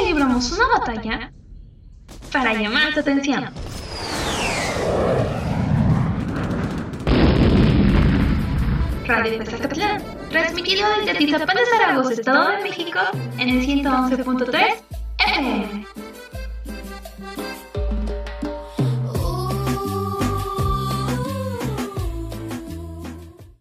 día libramos una batalla para llamar tu atención. Radio Pezacatlán, transmitido desde Atizapán de Zaragoza, Estado de México, en el 111.3